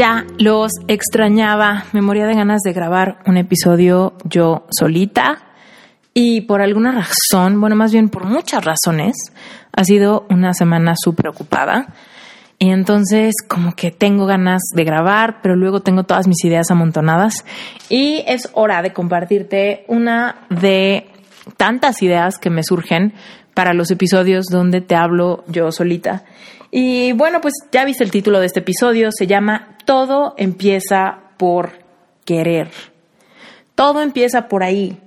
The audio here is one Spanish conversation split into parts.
Ya los extrañaba, me moría de ganas de grabar un episodio yo solita. Y por alguna razón, bueno, más bien por muchas razones, ha sido una semana súper ocupada. Y entonces como que tengo ganas de grabar, pero luego tengo todas mis ideas amontonadas. Y es hora de compartirte una de tantas ideas que me surgen para los episodios donde te hablo yo solita. Y bueno, pues ya viste el título de este episodio, se llama Todo empieza por querer. Todo empieza por ahí.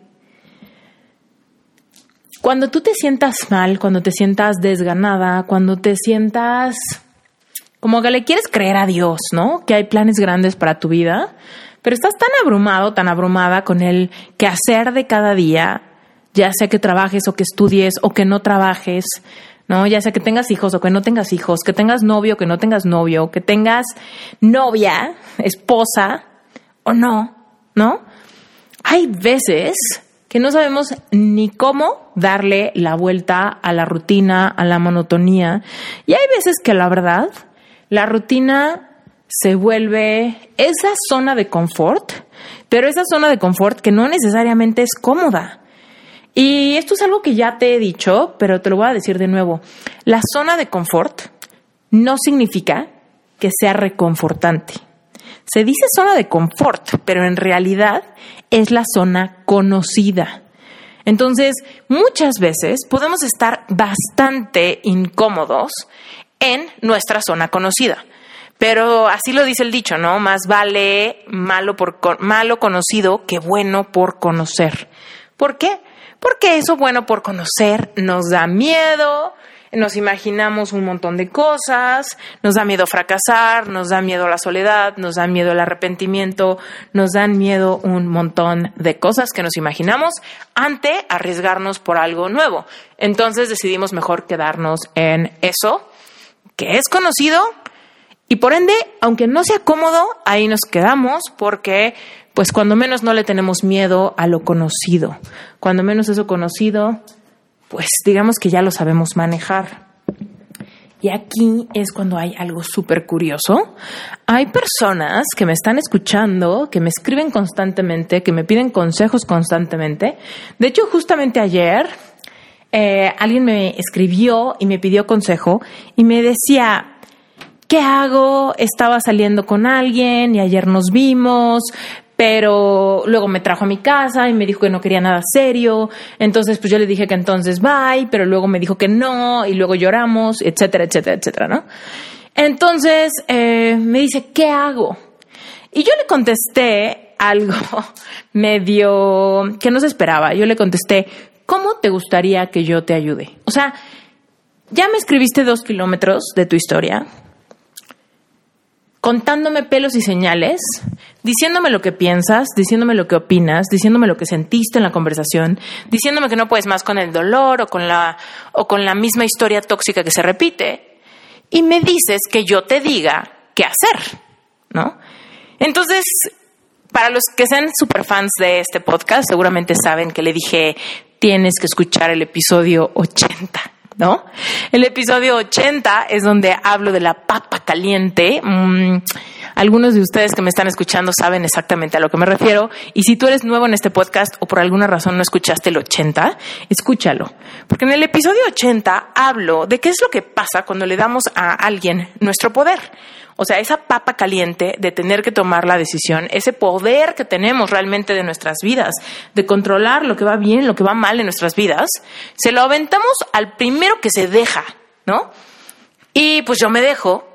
Cuando tú te sientas mal, cuando te sientas desganada, cuando te sientas como que le quieres creer a Dios, ¿no? Que hay planes grandes para tu vida, pero estás tan abrumado, tan abrumada con el quehacer de cada día, ya sea que trabajes o que estudies o que no trabajes, ¿no? Ya sea que tengas hijos o que no tengas hijos, que tengas novio o que no tengas novio, que tengas novia, esposa o no, ¿no? Hay veces que no sabemos ni cómo darle la vuelta a la rutina, a la monotonía. Y hay veces que la verdad, la rutina se vuelve esa zona de confort, pero esa zona de confort que no necesariamente es cómoda. Y esto es algo que ya te he dicho, pero te lo voy a decir de nuevo. La zona de confort no significa que sea reconfortante. Se dice zona de confort, pero en realidad es la zona conocida. Entonces, muchas veces podemos estar bastante incómodos en nuestra zona conocida. Pero así lo dice el dicho, ¿no? Más vale malo, por, malo conocido que bueno por conocer. ¿Por qué? Porque eso bueno por conocer nos da miedo, nos imaginamos un montón de cosas, nos da miedo fracasar, nos da miedo la soledad, nos da miedo el arrepentimiento, nos dan miedo un montón de cosas que nos imaginamos ante arriesgarnos por algo nuevo. Entonces decidimos mejor quedarnos en eso que es conocido y por ende, aunque no sea cómodo, ahí nos quedamos porque pues cuando menos no le tenemos miedo a lo conocido. Cuando menos eso conocido, pues digamos que ya lo sabemos manejar. Y aquí es cuando hay algo súper curioso. Hay personas que me están escuchando, que me escriben constantemente, que me piden consejos constantemente. De hecho, justamente ayer eh, alguien me escribió y me pidió consejo y me decía, ¿qué hago? Estaba saliendo con alguien y ayer nos vimos, pero luego me trajo a mi casa y me dijo que no quería nada serio, entonces pues yo le dije que entonces bye, pero luego me dijo que no y luego lloramos, etcétera, etcétera, etcétera, ¿no? Entonces eh, me dice, ¿qué hago? Y yo le contesté algo medio que no se esperaba, yo le contesté, ¿cómo te gustaría que yo te ayude? O sea, ya me escribiste dos kilómetros de tu historia, contándome pelos y señales, diciéndome lo que piensas, diciéndome lo que opinas, diciéndome lo que sentiste en la conversación, diciéndome que no puedes más con el dolor o con la o con la misma historia tóxica que se repite y me dices que yo te diga qué hacer, ¿no? Entonces, para los que sean super fans de este podcast, seguramente saben que le dije, tienes que escuchar el episodio 80 ¿no? El episodio 80 es donde hablo de la papa caliente. Mm, Algunos de ustedes que me están escuchando saben exactamente a lo que me refiero. Y si tú eres nuevo en este podcast o por alguna razón no escuchaste el 80, escúchalo. Porque en el episodio 80 hablo de qué es lo que pasa cuando le damos a alguien nuestro poder. O sea, esa papa caliente de tener que tomar la decisión, ese poder que tenemos realmente de nuestras vidas, de controlar lo que va bien, lo que va mal en nuestras vidas, se lo aventamos al primero que se deja, ¿no? Y pues yo me dejo.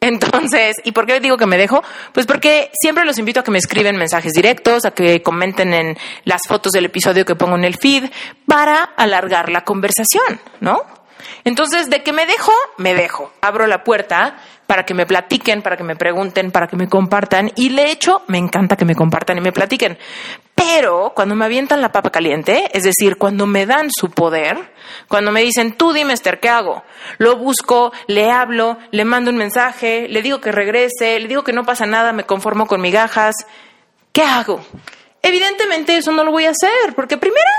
Entonces, ¿y por qué digo que me dejo? Pues porque siempre los invito a que me escriben mensajes directos, a que comenten en las fotos del episodio que pongo en el feed, para alargar la conversación, ¿no? Entonces, de que me dejo, me dejo. Abro la puerta para que me platiquen, para que me pregunten, para que me compartan. Y de hecho, me encanta que me compartan y me platiquen. Pero cuando me avientan la papa caliente, es decir, cuando me dan su poder, cuando me dicen, tú dime, Esther, ¿qué hago? Lo busco, le hablo, le mando un mensaje, le digo que regrese, le digo que no pasa nada, me conformo con migajas. ¿Qué hago? Evidentemente eso no lo voy a hacer, porque primero,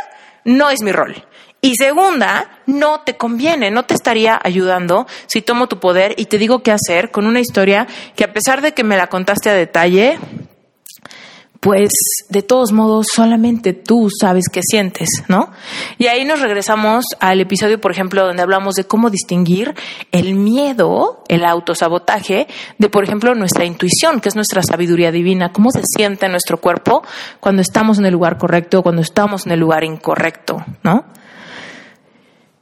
no es mi rol. Y segunda, no te conviene, no te estaría ayudando si tomo tu poder y te digo qué hacer con una historia que a pesar de que me la contaste a detalle, pues de todos modos solamente tú sabes qué sientes, ¿no? Y ahí nos regresamos al episodio, por ejemplo, donde hablamos de cómo distinguir el miedo, el autosabotaje, de, por ejemplo, nuestra intuición, que es nuestra sabiduría divina, cómo se siente en nuestro cuerpo cuando estamos en el lugar correcto, cuando estamos en el lugar incorrecto, ¿no?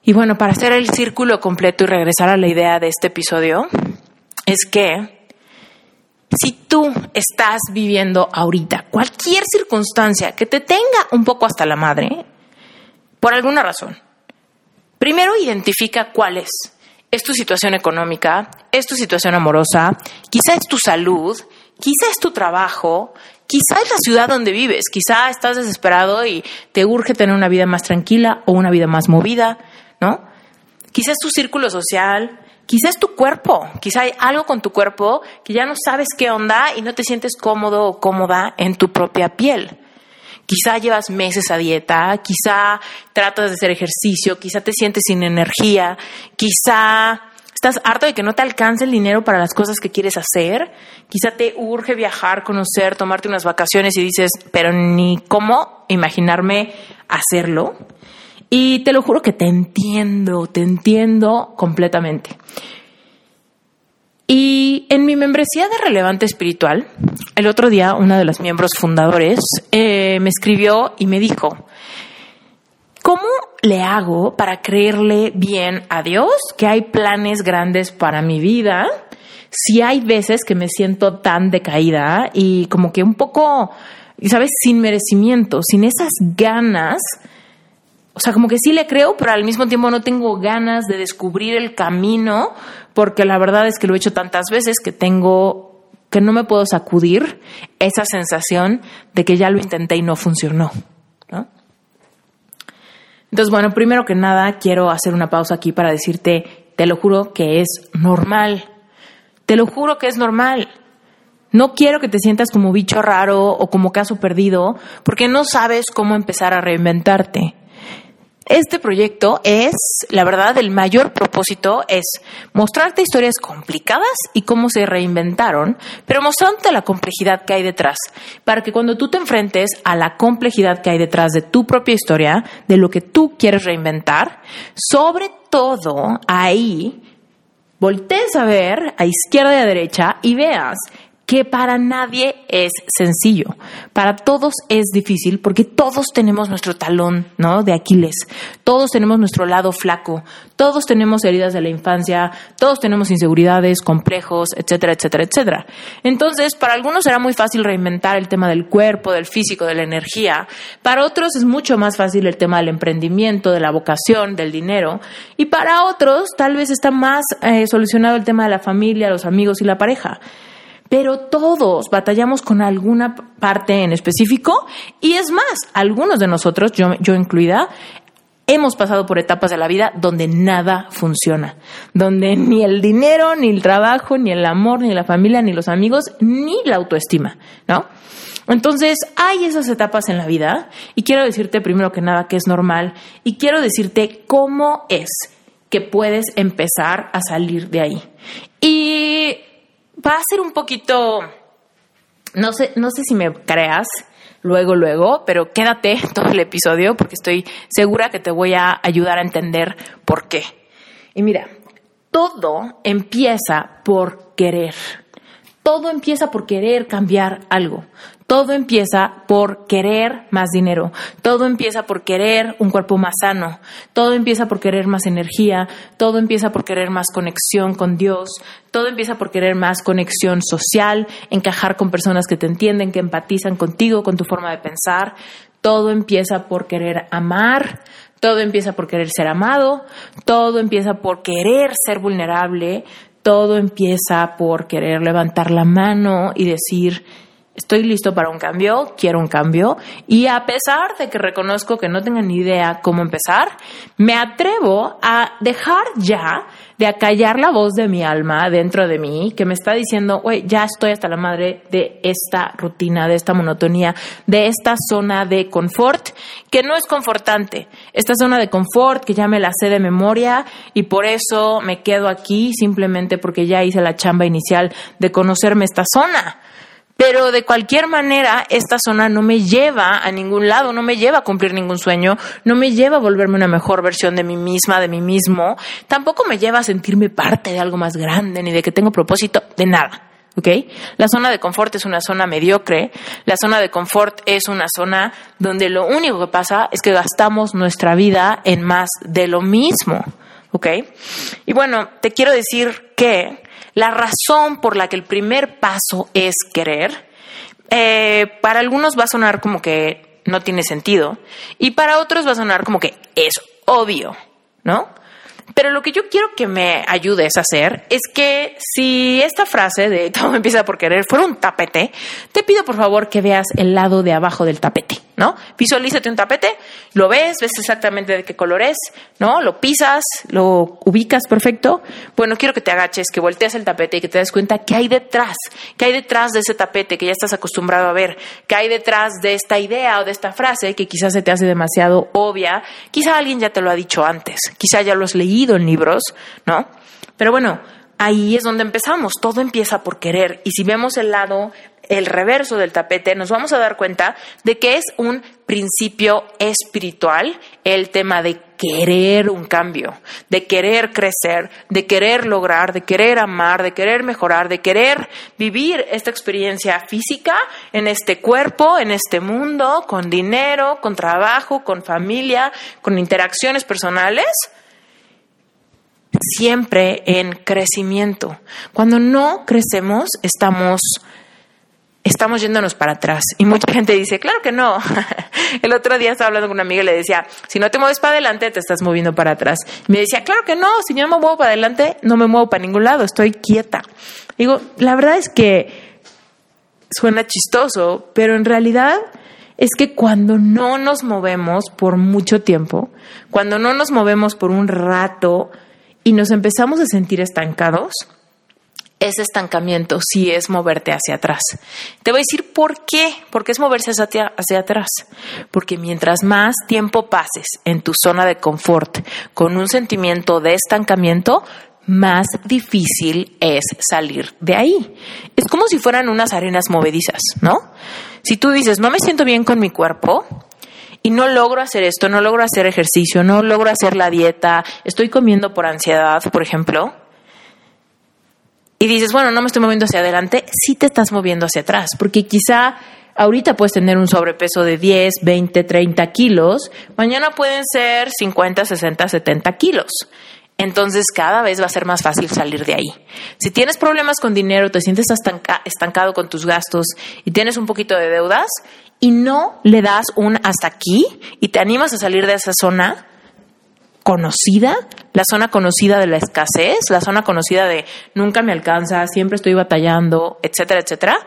Y bueno, para hacer el círculo completo y regresar a la idea de este episodio, es que si tú estás viviendo ahorita cualquier circunstancia que te tenga un poco hasta la madre, por alguna razón, primero identifica cuál es. ¿Es tu situación económica? ¿Es tu situación amorosa? Quizá es tu salud, quizá es tu trabajo, quizá es la ciudad donde vives, quizá estás desesperado y te urge tener una vida más tranquila o una vida más movida, Quizás tu círculo social, quizás tu cuerpo, quizá hay algo con tu cuerpo que ya no sabes qué onda y no te sientes cómodo o cómoda en tu propia piel. Quizá llevas meses a dieta, quizá tratas de hacer ejercicio, quizá te sientes sin energía, quizá estás harto de que no te alcance el dinero para las cosas que quieres hacer, quizá te urge viajar, conocer, tomarte unas vacaciones y dices, pero ni cómo imaginarme hacerlo. Y te lo juro que te entiendo, te entiendo completamente. Y en mi membresía de Relevante Espiritual, el otro día uno de los miembros fundadores eh, me escribió y me dijo, ¿cómo le hago para creerle bien a Dios que hay planes grandes para mi vida? Si hay veces que me siento tan decaída y como que un poco, ¿sabes? Sin merecimiento, sin esas ganas o sea, como que sí le creo, pero al mismo tiempo no tengo ganas de descubrir el camino, porque la verdad es que lo he hecho tantas veces que tengo, que no me puedo sacudir esa sensación de que ya lo intenté y no funcionó. Entonces, bueno, primero que nada, quiero hacer una pausa aquí para decirte, te lo juro que es normal. Te lo juro que es normal. No quiero que te sientas como bicho raro o como caso perdido, porque no sabes cómo empezar a reinventarte. Este proyecto es, la verdad, el mayor propósito es mostrarte historias complicadas y cómo se reinventaron, pero mostrándote la complejidad que hay detrás, para que cuando tú te enfrentes a la complejidad que hay detrás de tu propia historia, de lo que tú quieres reinventar, sobre todo ahí voltees a ver a izquierda y a derecha y veas que para nadie es sencillo. Para todos es difícil porque todos tenemos nuestro talón, ¿no? De Aquiles. Todos tenemos nuestro lado flaco. Todos tenemos heridas de la infancia. Todos tenemos inseguridades, complejos, etcétera, etcétera, etcétera. Entonces, para algunos será muy fácil reinventar el tema del cuerpo, del físico, de la energía. Para otros es mucho más fácil el tema del emprendimiento, de la vocación, del dinero. Y para otros tal vez está más eh, solucionado el tema de la familia, los amigos y la pareja pero todos batallamos con alguna parte en específico y es más, algunos de nosotros, yo, yo incluida, hemos pasado por etapas de la vida donde nada funciona, donde ni el dinero, ni el trabajo, ni el amor, ni la familia, ni los amigos, ni la autoestima, ¿no? Entonces, hay esas etapas en la vida y quiero decirte primero que nada que es normal y quiero decirte cómo es que puedes empezar a salir de ahí. Y va a ser un poquito No sé, no sé si me creas luego, luego, pero quédate todo el episodio porque estoy segura que te voy a ayudar a entender por qué. Y mira, todo empieza por querer. Todo empieza por querer cambiar algo. Todo empieza por querer más dinero. Todo empieza por querer un cuerpo más sano. Todo empieza por querer más energía. Todo empieza por querer más conexión con Dios. Todo empieza por querer más conexión social, encajar con personas que te entienden, que empatizan contigo, con tu forma de pensar. Todo empieza por querer amar. Todo empieza por querer ser amado. Todo empieza por querer ser vulnerable todo empieza por querer levantar la mano y decir, estoy listo para un cambio, quiero un cambio, y a pesar de que reconozco que no tengo ni idea cómo empezar, me atrevo a dejar ya de acallar la voz de mi alma dentro de mí que me está diciendo, oye, ya estoy hasta la madre de esta rutina, de esta monotonía, de esta zona de confort, que no es confortante. Esta zona de confort que ya me la sé de memoria y por eso me quedo aquí simplemente porque ya hice la chamba inicial de conocerme esta zona. Pero de cualquier manera, esta zona no me lleva a ningún lado, no me lleva a cumplir ningún sueño, no me lleva a volverme una mejor versión de mí misma, de mí mismo, tampoco me lleva a sentirme parte de algo más grande, ni de que tengo propósito, de nada. ¿ok? La zona de confort es una zona mediocre, la zona de confort es una zona donde lo único que pasa es que gastamos nuestra vida en más de lo mismo, ¿ok? Y bueno, te quiero decir que la razón por la que el primer paso es querer, eh, para algunos va a sonar como que no tiene sentido y para otros va a sonar como que es obvio, ¿no? Pero lo que yo quiero que me ayudes a hacer es que si esta frase de todo empieza por querer fuera un tapete, te pido por favor que veas el lado de abajo del tapete, ¿no? Visualízate un tapete, lo ves, ves exactamente de qué color es, ¿no? Lo pisas, lo ubicas perfecto. Bueno, quiero que te agaches, que voltees el tapete y que te des cuenta qué hay detrás, qué hay detrás de ese tapete que ya estás acostumbrado a ver, qué hay detrás de esta idea o de esta frase que quizás se te hace demasiado obvia, quizá alguien ya te lo ha dicho antes, quizá ya lo has leído en libros, ¿no? Pero bueno, ahí es donde empezamos. Todo empieza por querer. Y si vemos el lado, el reverso del tapete, nos vamos a dar cuenta de que es un principio espiritual el tema de querer un cambio, de querer crecer, de querer lograr, de querer amar, de querer mejorar, de querer vivir esta experiencia física en este cuerpo, en este mundo, con dinero, con trabajo, con familia, con interacciones personales siempre en crecimiento. Cuando no crecemos, estamos estamos yéndonos para atrás. Y mucha gente dice, claro que no. El otro día estaba hablando con una amiga y le decía, si no te mueves para adelante, te estás moviendo para atrás. Y me decía, claro que no, si yo me muevo para adelante, no me muevo para ningún lado, estoy quieta. Digo, la verdad es que suena chistoso, pero en realidad es que cuando no nos movemos por mucho tiempo, cuando no nos movemos por un rato, y nos empezamos a sentir estancados, ese estancamiento sí es moverte hacia atrás. Te voy a decir por qué, porque es moverse hacia, hacia, atrás. Porque mientras más tiempo pases en tu zona de confort con un sentimiento de estancamiento, más difícil es salir de ahí. Es como si fueran unas arenas movedizas, ¿no? Si tú dices, no me siento bien con mi cuerpo, y no logro hacer esto, no logro hacer ejercicio, no logro hacer la dieta, estoy comiendo por ansiedad, por ejemplo, y dices, bueno, no me estoy moviendo hacia adelante, sí te estás moviendo hacia atrás, porque quizá ahorita puedes tener un sobrepeso de 10, 20, 30 kilos, mañana pueden ser 50, 60, 70 kilos. Entonces cada vez va a ser más fácil salir de ahí. Si tienes problemas con dinero, te sientes estancado con tus gastos y tienes un poquito de deudas, y no le das un hasta aquí y te animas a salir de esa zona conocida, la zona conocida de la escasez, la zona conocida de nunca me alcanza, siempre estoy batallando, etcétera, etcétera,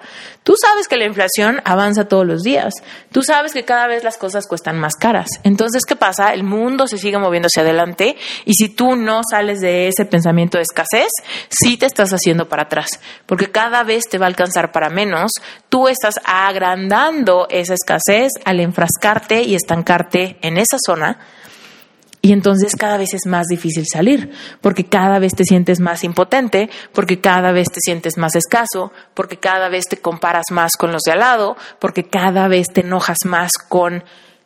tú sabes que la inflación avanza todos los días. Tú sabes que cada vez las cosas cuestan más caras. Entonces, ¿qué pasa? El mundo se sigue moviendo hacia adelante y si tú no sales de ese pensamiento de escasez, sí te estás haciendo para atrás, porque cada vez te va a alcanzar para menos. Tú estás agrandando esa escasez al enfrascarte y estancarte en esa zona Y entonces cada vez es más difícil salir, porque cada vez te sientes más impotente, porque cada vez te sientes más escaso, porque cada vez te comparas más con los de al lado, porque cada vez te enojas más con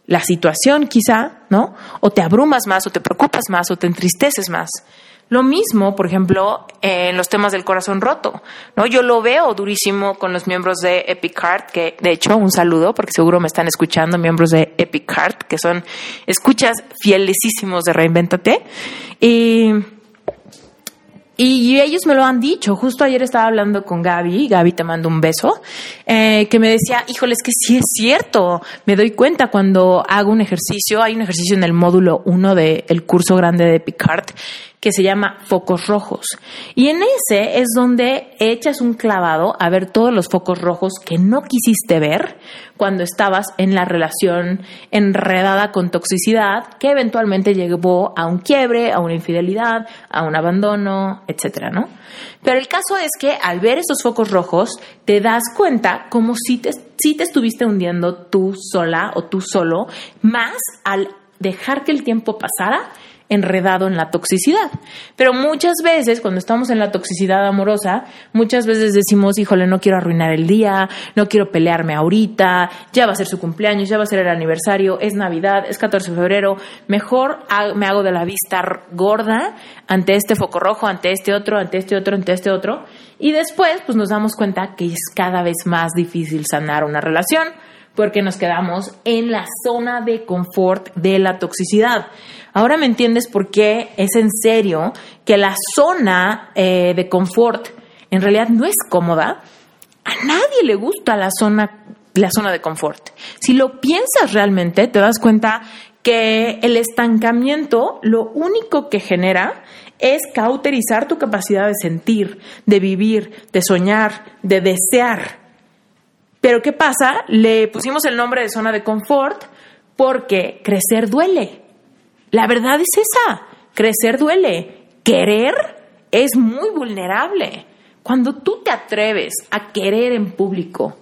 la situación quizá, ¿no? O te abrumas más, o te preocupas más, o te entristeces más. Lo mismo, por ejemplo, en los temas del corazón roto, ¿no? Yo lo veo durísimo con los miembros de Epic Heart, que de hecho un saludo, porque seguro me están escuchando miembros de Epic Heart, que son escuchas fielesísimos de Reinventate. Y y ellos me lo han dicho. Justo ayer estaba hablando con Gaby, Gaby te mando un beso, eh, que me decía, híjole, es que sí es cierto. Me doy cuenta cuando hago un ejercicio, hay un ejercicio en el módulo 1 del curso grande de Picard que se llama focos rojos. Y en ese es donde echas un clavado a ver todos los focos rojos que no quisiste ver cuando estabas en la relación enredada con toxicidad que eventualmente llevó a un quiebre, a una infidelidad, a un abandono, etcétera, ¿no? Pero el caso es que al ver esos focos rojos te das cuenta como si te, si te estuviste hundiendo tú sola o tú solo, más al dejar que el tiempo pasara enredado en la toxicidad. Pero muchas veces, cuando estamos en la toxicidad amorosa, muchas veces decimos, híjole, no quiero arruinar el día, no quiero pelearme ahorita, ya va a ser su cumpleaños, ya va a ser el aniversario, es Navidad, es 14 de febrero, mejor me hago de la vista gorda ante este foco rojo, ante este otro, ante este otro, ante este otro. Y después, pues nos damos cuenta que es cada vez más difícil sanar una relación porque nos quedamos en la zona de confort de la toxicidad. Ahora me entiendes por qué es en serio que la zona eh, de confort en realidad no es cómoda. A nadie le gusta la zona, la zona de confort. Si lo piensas realmente, te das cuenta que el estancamiento lo único que genera es cauterizar tu capacidad de sentir, de vivir, de soñar, de desear. Pero ¿qué pasa? Le pusimos el nombre de zona de confort porque crecer duele. La verdad es esa, crecer duele, querer es muy vulnerable. Cuando tú te atreves a querer en público,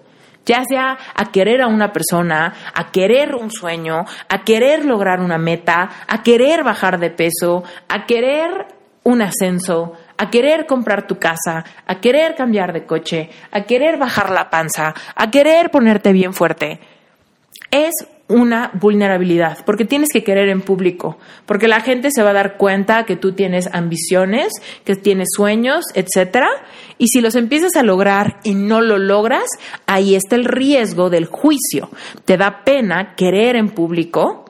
ya sea a querer a una persona, a querer un sueño, a querer lograr una meta, a querer bajar de peso, a querer un ascenso, a querer comprar tu casa, a querer cambiar de coche, a querer bajar la panza, a querer ponerte bien fuerte, es una vulnerabilidad, porque tienes que querer en público, porque la gente se va a dar cuenta que tú tienes ambiciones, que tienes sueños, etcétera, y si los empiezas a lograr y no lo logras, ahí está el riesgo del juicio. Te da pena querer en público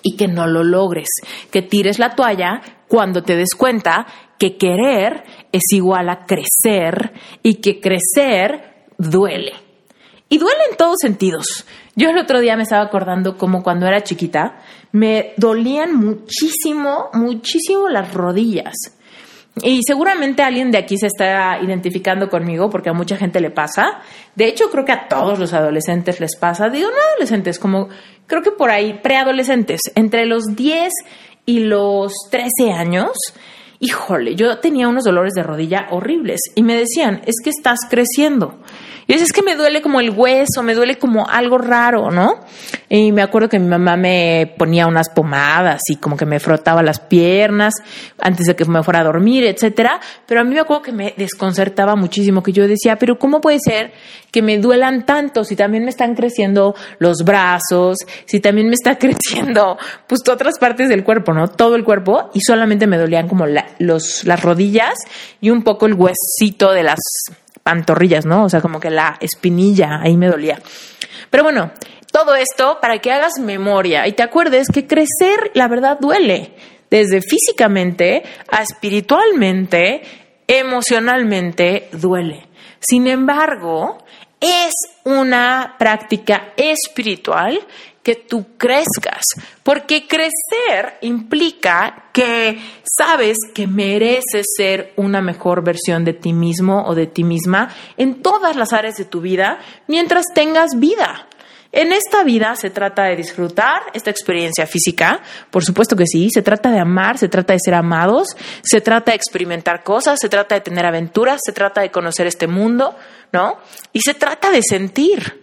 y que no lo logres, que tires la toalla cuando te des cuenta que querer es igual a crecer y que crecer duele. Y duele en todos sentidos. Yo el otro día me estaba acordando como cuando era chiquita, me dolían muchísimo, muchísimo las rodillas. Y seguramente alguien de aquí se está identificando conmigo porque a mucha gente le pasa. De hecho, creo que a todos los adolescentes les pasa. Digo, no adolescentes, como creo que por ahí, preadolescentes, entre los 10 y los 13 años. Híjole, yo tenía unos dolores de rodilla horribles y me decían, es que estás creciendo. Y es que me duele como el hueso, me duele como algo raro, ¿no? Y me acuerdo que mi mamá me ponía unas pomadas y como que me frotaba las piernas antes de que me fuera a dormir, etcétera. Pero a mí me acuerdo que me desconcertaba muchísimo, que yo decía, pero ¿cómo puede ser que me duelan tanto si también me están creciendo los brazos, si también me está creciendo pues otras partes del cuerpo, ¿no? Todo el cuerpo y solamente me dolían como los, las rodillas y un poco el huesito de las pantorrillas, ¿no? O sea, como que la espinilla ahí me dolía. Pero bueno, todo esto para que hagas memoria y te acuerdes que crecer, la verdad, duele. Desde físicamente a espiritualmente, emocionalmente, duele. Sin embargo, es una práctica espiritual que tú crezcas, porque crecer implica que sabes que mereces ser una mejor versión de ti mismo o de ti misma en todas las áreas de tu vida mientras tengas vida. En esta vida se trata de disfrutar esta experiencia física, por supuesto que sí, se trata de amar, se trata de ser amados, se trata de experimentar cosas, se trata de tener aventuras, se trata de conocer este mundo, ¿no? Y se trata de sentir.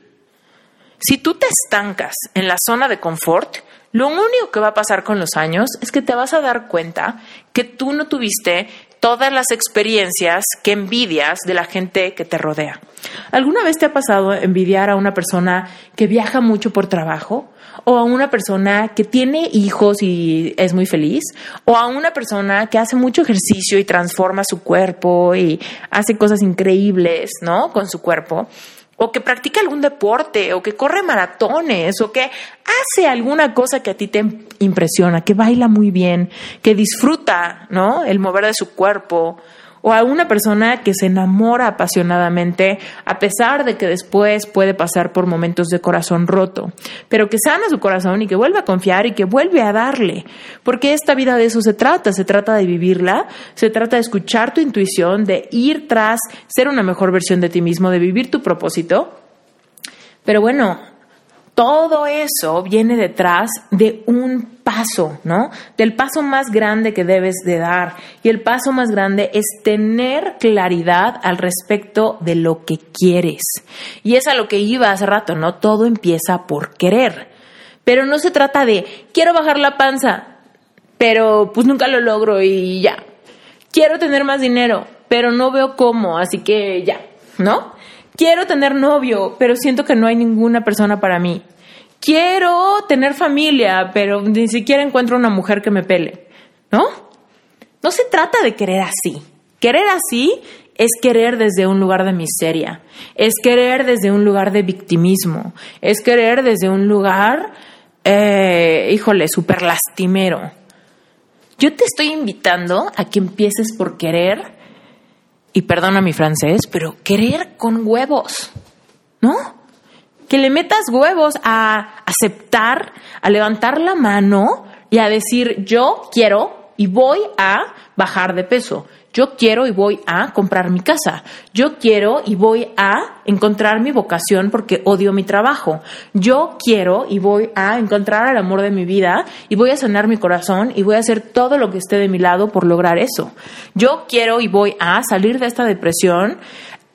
Si tú te estancas en la zona de confort, Lo único que va a pasar con los años es que te vas a dar cuenta que tú no tuviste todas las experiencias que envidias de la gente que te rodea. ¿Alguna vez te ha pasado envidiar a una persona que viaja mucho por trabajo? ¿O a una persona que tiene hijos y es muy feliz? ¿O a una persona que hace mucho ejercicio y transforma su cuerpo y hace cosas increíbles, ¿no? Con su cuerpo o que practica algún deporte, o que corre maratones, o que hace alguna cosa que a ti te impresiona, que baila muy bien, que disfruta, ¿no? El mover de su cuerpo, o a una persona que se enamora apasionadamente a pesar de que después puede pasar por momentos de corazón roto, pero que sana su corazón y que vuelve a confiar y que vuelve a darle, porque esta vida de eso se trata, se trata de vivirla, se trata de escuchar tu intuición, de ir tras ser una mejor versión de ti mismo, de vivir tu propósito. Pero bueno, todo eso viene detrás de un paso, ¿no? Del paso más grande que debes de dar. Y el paso más grande es tener claridad al respecto de lo que quieres. Y es a lo que iba hace rato, ¿no? Todo empieza por querer. Pero no se trata de quiero bajar la panza, pero pues nunca lo logro y ya. Quiero tener más dinero, pero no veo cómo, así que ya, ¿no? Quiero tener novio, pero siento que no hay ninguna persona para mí. Quiero tener familia, pero ni siquiera encuentro una mujer que me pele. ¿No? No se trata de querer así. Querer así es querer desde un lugar de miseria, es querer desde un lugar de victimismo, es querer desde un lugar, eh, híjole, súper lastimero. Yo te estoy invitando a que empieces por querer y perdona mi francés, pero querer con huevos, ¿no? Que le metas huevos a aceptar, a levantar la mano y a decir, yo quiero y voy a bajar de peso. Yo quiero y voy a comprar mi casa. Yo quiero y voy a encontrar mi vocación porque odio mi trabajo. Yo quiero y voy a encontrar el amor de mi vida y voy a sanar mi corazón y voy a hacer todo lo que esté de mi lado por lograr eso. Yo quiero y voy a salir de esta depresión,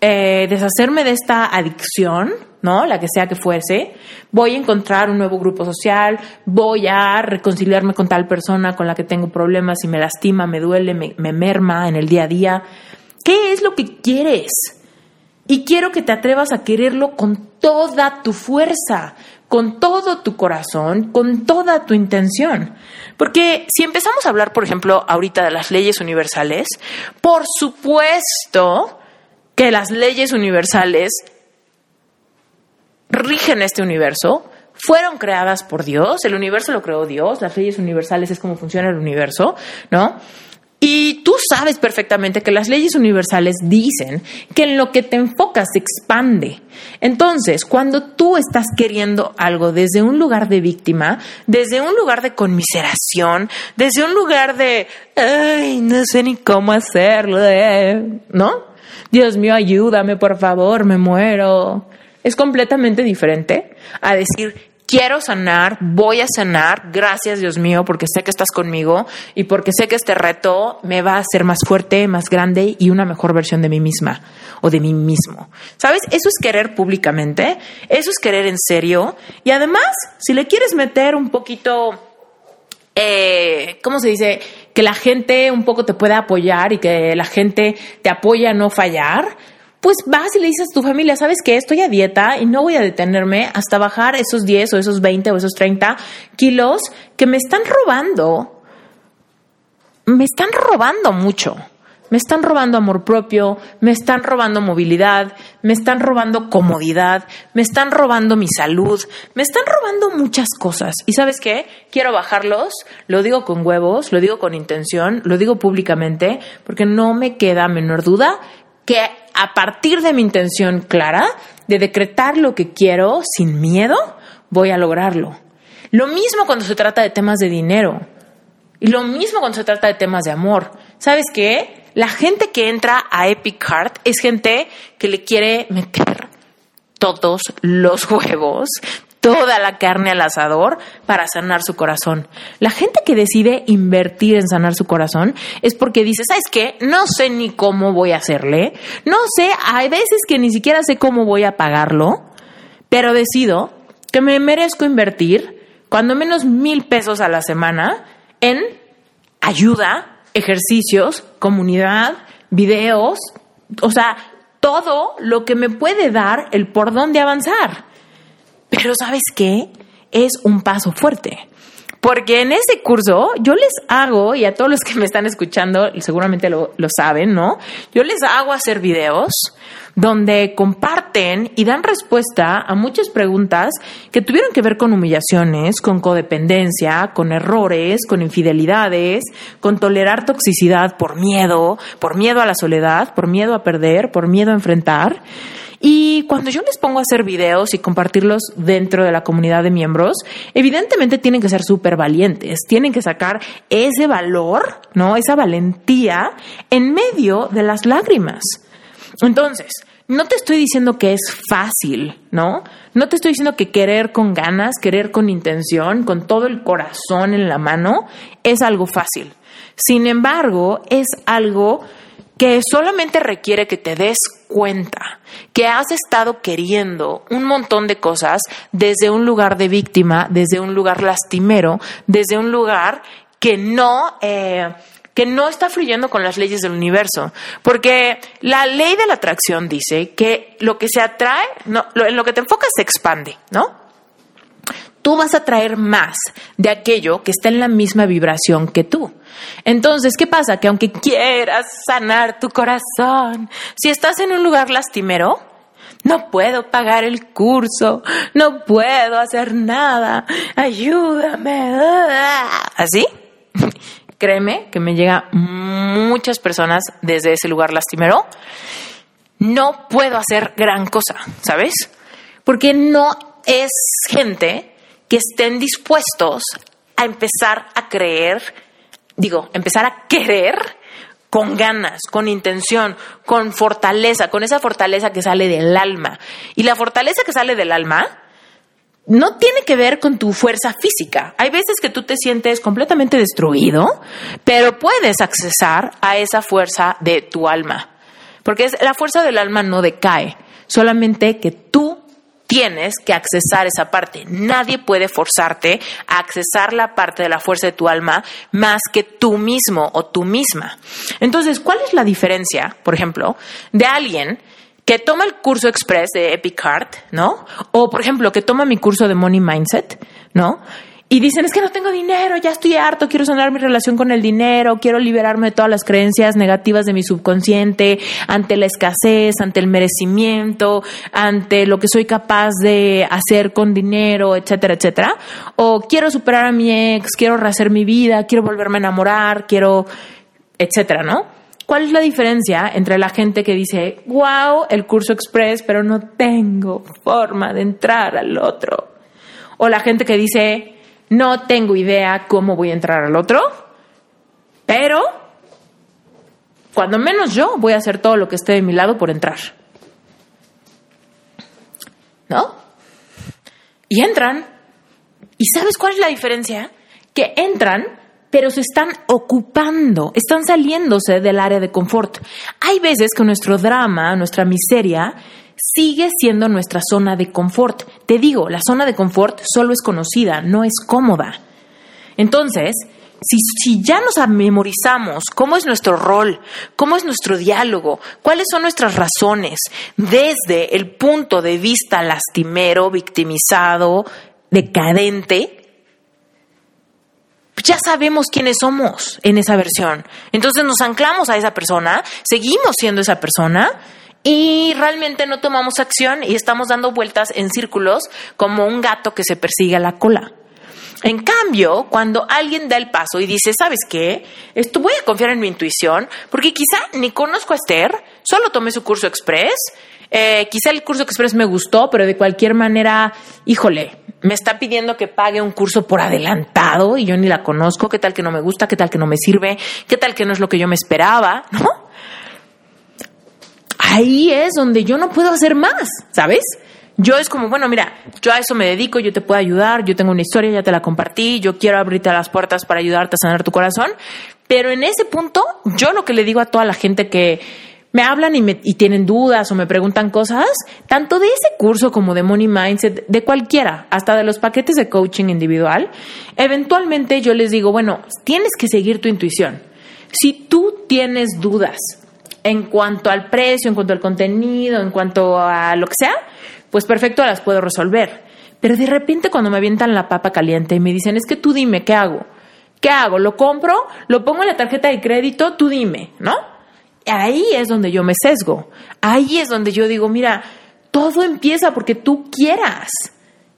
eh, deshacerme de esta adicción ¿no? La que sea que fuese, voy a encontrar un nuevo grupo social, voy a reconciliarme con tal persona con la que tengo problemas y me lastima, me duele, me, me merma en el día a día. ¿Qué es lo que quieres? Y quiero que te atrevas a quererlo con toda tu fuerza, con todo tu corazón, con toda tu intención. Porque si empezamos a hablar, por ejemplo, ahorita de las leyes universales, por supuesto que las leyes universales rigen este universo, fueron creadas por Dios, el universo lo creó Dios, las leyes universales es como funciona el universo, ¿no? Y tú sabes perfectamente que las leyes universales dicen que en lo que te enfocas se expande. Entonces, cuando tú estás queriendo algo desde un lugar de víctima, desde un lugar de conmiseración, desde un lugar de, ay, no sé ni cómo hacerlo, ¿no? Dios mío, ayúdame, por favor, me muero es completamente diferente a decir, quiero sanar, voy a sanar, gracias Dios mío, porque sé que estás conmigo y porque sé que este reto me va a hacer más fuerte, más grande y una mejor versión de mí misma o de mí mismo. ¿Sabes? Eso es querer públicamente, eso es querer en serio y además, si le quieres meter un poquito, eh, ¿cómo se dice? Que la gente un poco te pueda apoyar y que la gente te apoya a no fallar pues vas y le dices a tu familia, ¿sabes qué? Estoy a dieta y no voy a detenerme hasta bajar esos 10 o esos 20 o esos 30 kilos que me están robando. Me están robando mucho. Me están robando amor propio, me están robando movilidad, me están robando comodidad, me están robando mi salud, me están robando muchas cosas. ¿Y sabes qué? Quiero bajarlos, lo digo con huevos, lo digo con intención, lo digo públicamente, porque no me queda menor duda que a partir de mi intención clara, de decretar lo que quiero sin miedo, voy a lograrlo. Lo mismo cuando se trata de temas de dinero. Y lo mismo cuando se trata de temas de amor. ¿Sabes qué? La gente que entra a Epic Heart es gente que le quiere meter todos los huevos, toda la carne al asador para sanar su corazón. La gente que decide invertir en sanar su corazón es porque dice, ¿sabes qué? No sé ni cómo voy a hacerle, no sé, hay veces que ni siquiera sé cómo voy a pagarlo, pero decido que me merezco invertir cuando menos mil pesos a la semana en ayuda, ejercicios, comunidad, videos, o sea, todo lo que me puede dar el por dónde avanzar. Pero ¿sabes qué? Es un paso fuerte. Porque en ese curso yo les hago, y a todos los que me están escuchando seguramente lo, lo saben, ¿no? Yo les hago hacer videos donde comparten y dan respuesta a muchas preguntas que tuvieron que ver con humillaciones, con codependencia, con errores, con infidelidades, con tolerar toxicidad por miedo, por miedo a la soledad, por miedo a perder, por miedo a enfrentar. Y cuando yo les pongo a hacer videos y compartirlos dentro de la comunidad de miembros, evidentemente tienen que ser súper valientes, tienen que sacar ese valor, ¿no? Esa valentía en medio de las lágrimas. Entonces, no te estoy diciendo que es fácil, ¿no? No te estoy diciendo que querer con ganas, querer con intención, con todo el corazón en la mano, es algo fácil. Sin embargo, es algo que solamente requiere que te des cuenta que has estado queriendo un montón de cosas desde un lugar de víctima, desde un lugar lastimero, desde un lugar que no... Eh, que no está fluyendo con las leyes del universo. Porque la ley de la atracción dice que lo que se atrae, no, en lo que te enfocas se expande, ¿no? Tú vas a traer más de aquello que está en la misma vibración que tú. Entonces, ¿qué pasa? Que aunque quieras sanar tu corazón, si estás en un lugar lastimero, no puedo pagar el curso, no puedo hacer nada, ayúdame. ¿Así? créeme que me llega muchas personas desde ese lugar lastimero. No puedo hacer gran cosa, ¿sabes? Porque no es gente que estén dispuestos a empezar a creer, digo, empezar a querer con ganas, con intención, con fortaleza, con esa fortaleza que sale del alma. Y la fortaleza que sale del alma no tiene que ver con tu fuerza física. Hay veces que tú te sientes completamente destruido, pero puedes accesar a esa fuerza de tu alma. Porque es, la fuerza del alma no decae, solamente que tú tienes que accesar esa parte. Nadie puede forzarte a accesar la parte de la fuerza de tu alma más que tú mismo o tú misma. Entonces, ¿cuál es la diferencia, por ejemplo, de alguien que toma el curso express de Epic ¿no? O, por ejemplo, que toma mi curso de Money Mindset, ¿no? Y dicen, es que no tengo dinero, ya estoy harto, quiero sanar mi relación con el dinero, quiero liberarme de todas las creencias negativas de mi subconsciente, ante la escasez, ante el merecimiento, ante lo que soy capaz de hacer con dinero, etcétera, etcétera. O quiero superar a mi ex, quiero rehacer mi vida, quiero volverme a enamorar, quiero, etcétera, ¿no? ¿Cuál es la diferencia entre la gente que dice, wow, el curso express, pero no tengo forma de entrar al otro? O la gente que dice, no tengo idea cómo voy a entrar al otro, pero cuando menos yo voy a hacer todo lo que esté de mi lado por entrar. ¿No? Y entran. ¿Y sabes cuál es la diferencia? Que entran pero se están ocupando, están saliéndose del área de confort. Hay veces que nuestro drama, nuestra miseria, sigue siendo nuestra zona de confort. Te digo, la zona de confort solo es conocida, no es cómoda. Entonces, si, si, ya nos memorizamos cómo es nuestro rol, cómo es nuestro diálogo, cuáles son nuestras razones, desde el punto de vista lastimero, victimizado, decadente, ya sabemos quiénes somos en esa versión. Entonces nos anclamos a esa persona, seguimos siendo esa persona y realmente no tomamos acción y estamos dando vueltas en círculos como un gato que se persigue a la cola. En cambio, cuando alguien da el paso y dice, ¿sabes qué? Esto voy a confiar en mi intuición, porque quizá ni conozco a Esther, solo tomé su curso express, eh, quizá el curso express me gustó, pero de cualquier manera, híjole, me está pidiendo que pague un curso por adelantado y yo ni la conozco, qué tal que no me gusta, qué tal que no me sirve, qué tal que no es lo que yo me esperaba, ¿no? Ahí es donde yo no puedo hacer más, ¿sabes? Yo es como, bueno, mira, yo a eso me dedico, yo te puedo ayudar, yo tengo una historia, ya te la compartí, yo quiero abrirte las puertas para ayudarte a sanar tu corazón, pero en ese punto, yo lo que le digo a toda la gente que me hablan y, me, y tienen dudas o me preguntan cosas, tanto de ese curso como de Money Mindset, de cualquiera, hasta de los paquetes de coaching individual, eventualmente yo les digo, bueno, tienes que seguir tu intuición. Si tú tienes dudas en cuanto al precio, en cuanto al contenido, en cuanto a lo que sea, pues perfecto, las puedo resolver. Pero de repente cuando me avientan la papa caliente y me dicen, es que tú dime, ¿qué hago? ¿Qué hago? ¿Lo compro? ¿Lo pongo en la tarjeta de crédito? Tú dime, ¿no? Ahí es donde yo me sesgo. Ahí es donde yo digo, mira, todo empieza porque tú quieras.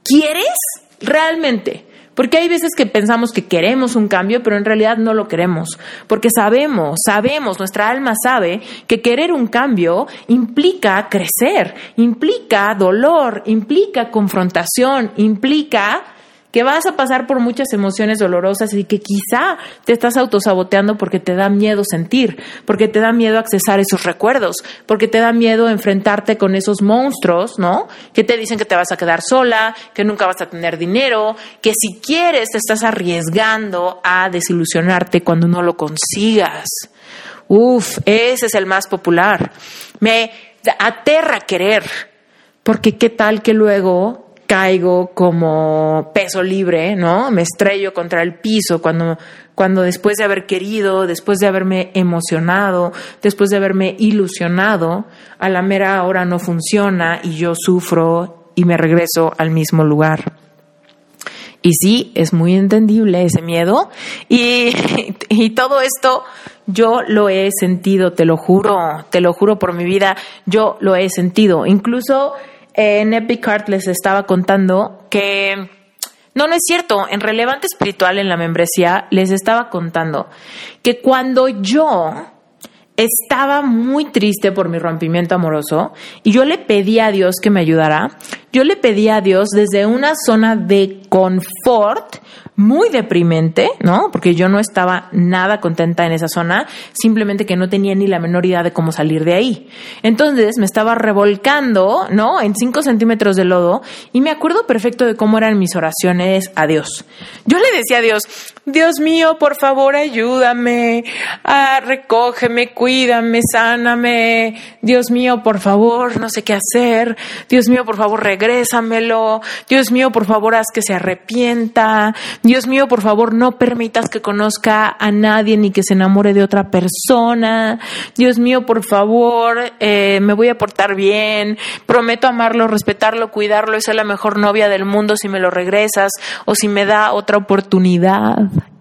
¿Quieres? Realmente. Porque hay veces que pensamos que queremos un cambio, pero en realidad no lo queremos. Porque sabemos, sabemos, nuestra alma sabe que querer un cambio implica crecer, implica dolor, implica confrontación, implica que vas a pasar por muchas emociones dolorosas y que quizá te estás autosaboteando porque te da miedo sentir, porque te da miedo accesar esos recuerdos, porque te da miedo enfrentarte con esos monstruos, ¿no? Que te dicen que te vas a quedar sola, que nunca vas a tener dinero, que si quieres te estás arriesgando a desilusionarte cuando no lo consigas. Uf, ese es el más popular. Me aterra querer, porque qué tal que luego caigo como peso libre, ¿no? Me estrello contra el piso cuando, cuando después de haber querido, después de haberme emocionado, después de haberme ilusionado, a la mera hora no funciona y yo sufro y me regreso al mismo lugar. Y sí, es muy entendible ese miedo y, y todo esto yo lo he sentido, te lo juro, te lo juro por mi vida, yo lo he sentido. Incluso en Epic les estaba contando que no, no es cierto. En Relevante Espiritual, en la membresía, les estaba contando que cuando yo estaba muy triste por mi rompimiento amoroso y yo le pedí a Dios que me ayudara, yo le pedí a Dios desde una zona de confort muy deprimente, ¿no? Porque yo no estaba nada contenta en esa zona, simplemente que no tenía ni la menor idea de cómo salir de ahí. Entonces me estaba revolcando, ¿no? En cinco centímetros de lodo y me acuerdo perfecto de cómo eran mis oraciones a Dios. Yo le decía a Dios, Dios mío, por favor, ayúdame, ah, recógeme, cuídame, sáname. Dios mío, por favor, no sé qué hacer. Dios mío, por favor, regrésamelo. Dios mío, por favor, haz que se arrepienta. Dios mío, por favor, no permitas que conozca a nadie ni que se enamore de otra persona. Dios mío, por favor, eh, me voy a portar bien. Prometo amarlo, respetarlo, cuidarlo y ser la mejor novia del mundo si me lo regresas o si me da otra oportunidad.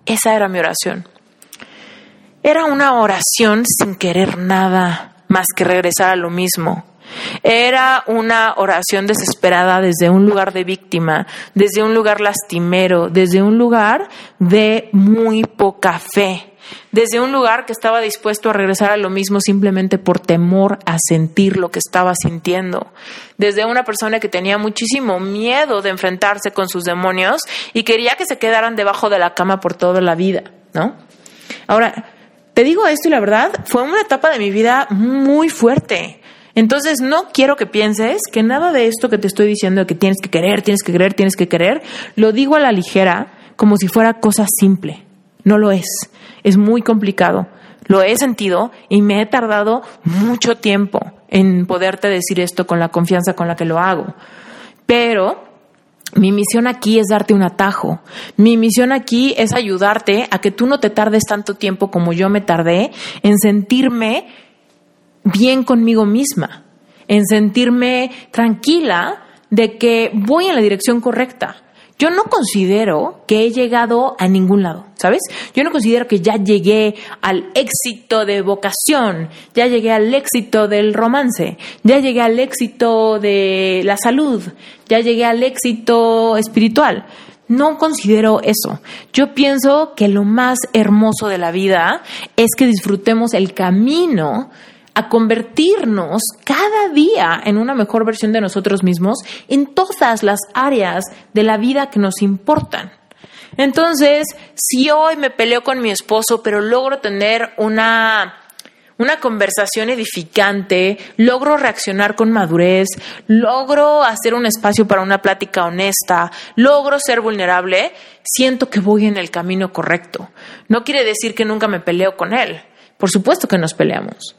Esa era mi oración. Era una oración sin querer nada más que regresar a lo mismo era una oración desesperada desde un lugar de víctima, desde un lugar lastimero, desde un lugar de muy poca fe, desde un lugar que estaba dispuesto a regresar a lo mismo simplemente por temor a sentir lo que estaba sintiendo, desde una persona que tenía muchísimo miedo de enfrentarse con sus demonios y quería que se quedaran debajo de la cama por toda la vida, ¿no? Ahora, te digo esto y la verdad, fue una etapa de mi vida muy fuerte. Entonces, no quiero que pienses que nada de esto que te estoy diciendo de que tienes que querer, tienes que querer, tienes que querer, lo digo a la ligera como si fuera cosa simple. No lo es. Es muy complicado. Lo he sentido y me he tardado mucho tiempo en poderte decir esto con la confianza con la que lo hago. Pero mi misión aquí es darte un atajo. Mi misión aquí es ayudarte a que tú no te tardes tanto tiempo como yo me tardé en sentirme bien conmigo misma, en sentirme tranquila de que voy en la dirección correcta. Yo no considero que he llegado a ningún lado, ¿sabes? Yo no considero que ya llegué al éxito de vocación, ya llegué al éxito del romance, ya llegué al éxito de la salud, ya llegué al éxito espiritual. No considero eso. Yo pienso que lo más hermoso de la vida es que disfrutemos el camino a convertirnos cada día en una mejor versión de nosotros mismos en todas las áreas de la vida que nos importan. Entonces, si hoy me peleo con mi esposo, pero logro tener una, una conversación edificante, logro reaccionar con madurez, logro hacer un espacio para una plática honesta, logro ser vulnerable, siento que voy en el camino correcto. No quiere decir que nunca me peleo con él. Por supuesto que nos peleamos.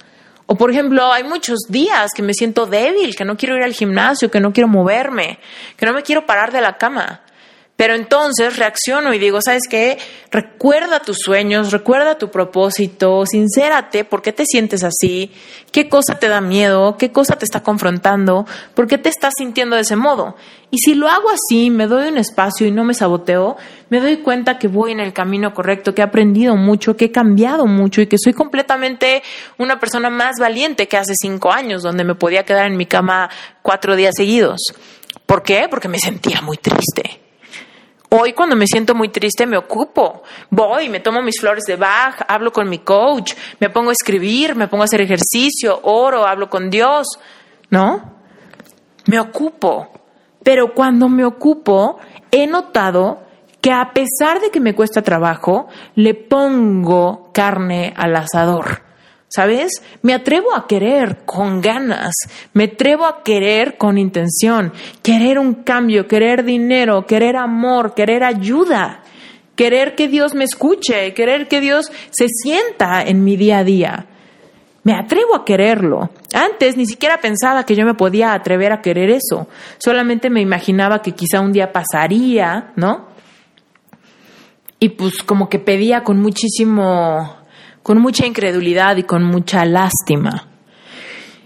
O por ejemplo, hay muchos días que me siento débil, que no quiero ir al gimnasio, que no quiero moverme, que no me quiero parar de la cama. Pero entonces reacciono y digo, ¿sabes qué? Recuerda tus sueños, recuerda tu propósito, sincérate, ¿por qué te sientes así? ¿Qué cosa te da miedo? ¿Qué cosa te está confrontando? ¿Por qué te estás sintiendo de ese modo? Y si lo hago así, me doy un espacio y no me saboteo, me doy cuenta que voy en el camino correcto, que he aprendido mucho, que he cambiado mucho y que soy completamente una persona más valiente que hace cinco años, donde me podía quedar en mi cama cuatro días seguidos. ¿Por qué? Porque me sentía muy triste Hoy cuando me siento muy triste me ocupo, voy, me tomo mis flores de Bach, hablo con mi coach, me pongo a escribir, me pongo a hacer ejercicio, oro, hablo con Dios, ¿no? Me ocupo. Pero cuando me ocupo, he notado que a pesar de que me cuesta trabajo, le pongo carne al asador. ¿Sabes? Me atrevo a querer con ganas, me atrevo a querer con intención, querer un cambio, querer dinero, querer amor, querer ayuda, querer que Dios me escuche, querer que Dios se sienta en mi día a día. Me atrevo a quererlo. Antes ni siquiera pensaba que yo me podía atrever a querer eso. Solamente me imaginaba que quizá un día pasaría, ¿no? Y pues como que pedía con muchísimo con mucha incredulidad y con mucha lástima.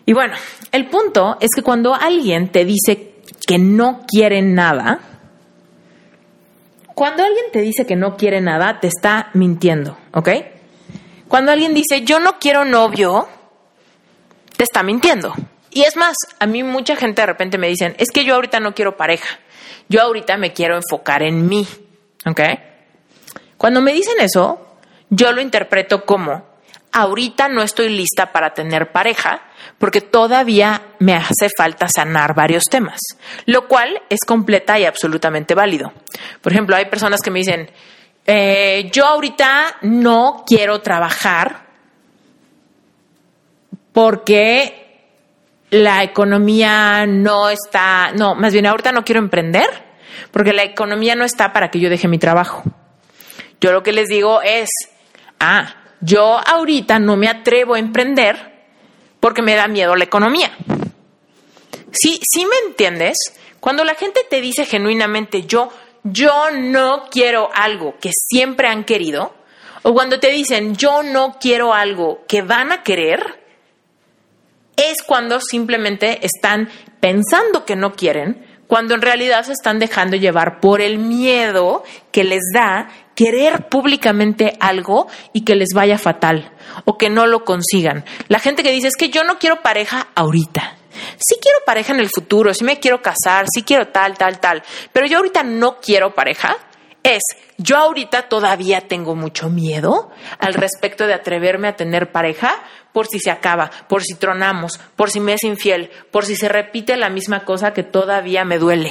Y bueno, el punto es que cuando alguien te dice que no quiere nada, cuando alguien te dice que no quiere nada, te está mintiendo, ¿ok? Cuando alguien dice yo no quiero novio, te está mintiendo. Y es más, a mí mucha gente de repente me dicen, es que yo ahorita no quiero pareja, yo ahorita me quiero enfocar en mí, ¿ok? Cuando me dicen eso, yo lo interpreto como, ahorita no estoy lista para tener pareja porque todavía me hace falta sanar varios temas, lo cual es completa y absolutamente válido. Por ejemplo, hay personas que me dicen, eh, yo ahorita no quiero trabajar porque la economía no está, no, más bien ahorita no quiero emprender porque la economía no está para que yo deje mi trabajo. Yo lo que les digo es, ah, yo ahorita no me atrevo a emprender porque me da miedo la economía. Sí, sí me entiendes. Cuando la gente te dice genuinamente yo, yo no quiero algo que siempre han querido, o cuando te dicen yo no quiero algo que van a querer, es cuando simplemente están pensando que no quieren, cuando en realidad se están dejando llevar por el miedo que les da querer públicamente algo y que les vaya fatal o que no lo consigan. La gente que dice es que yo no quiero pareja ahorita. Sí quiero pareja en el futuro, sí me quiero casar, sí quiero tal, tal, tal, pero yo ahorita no quiero pareja. Es, yo ahorita todavía tengo mucho miedo al respecto de atreverme a tener pareja por si se acaba, por si tronamos, por si me es infiel, por si se repite la misma cosa que todavía me duele.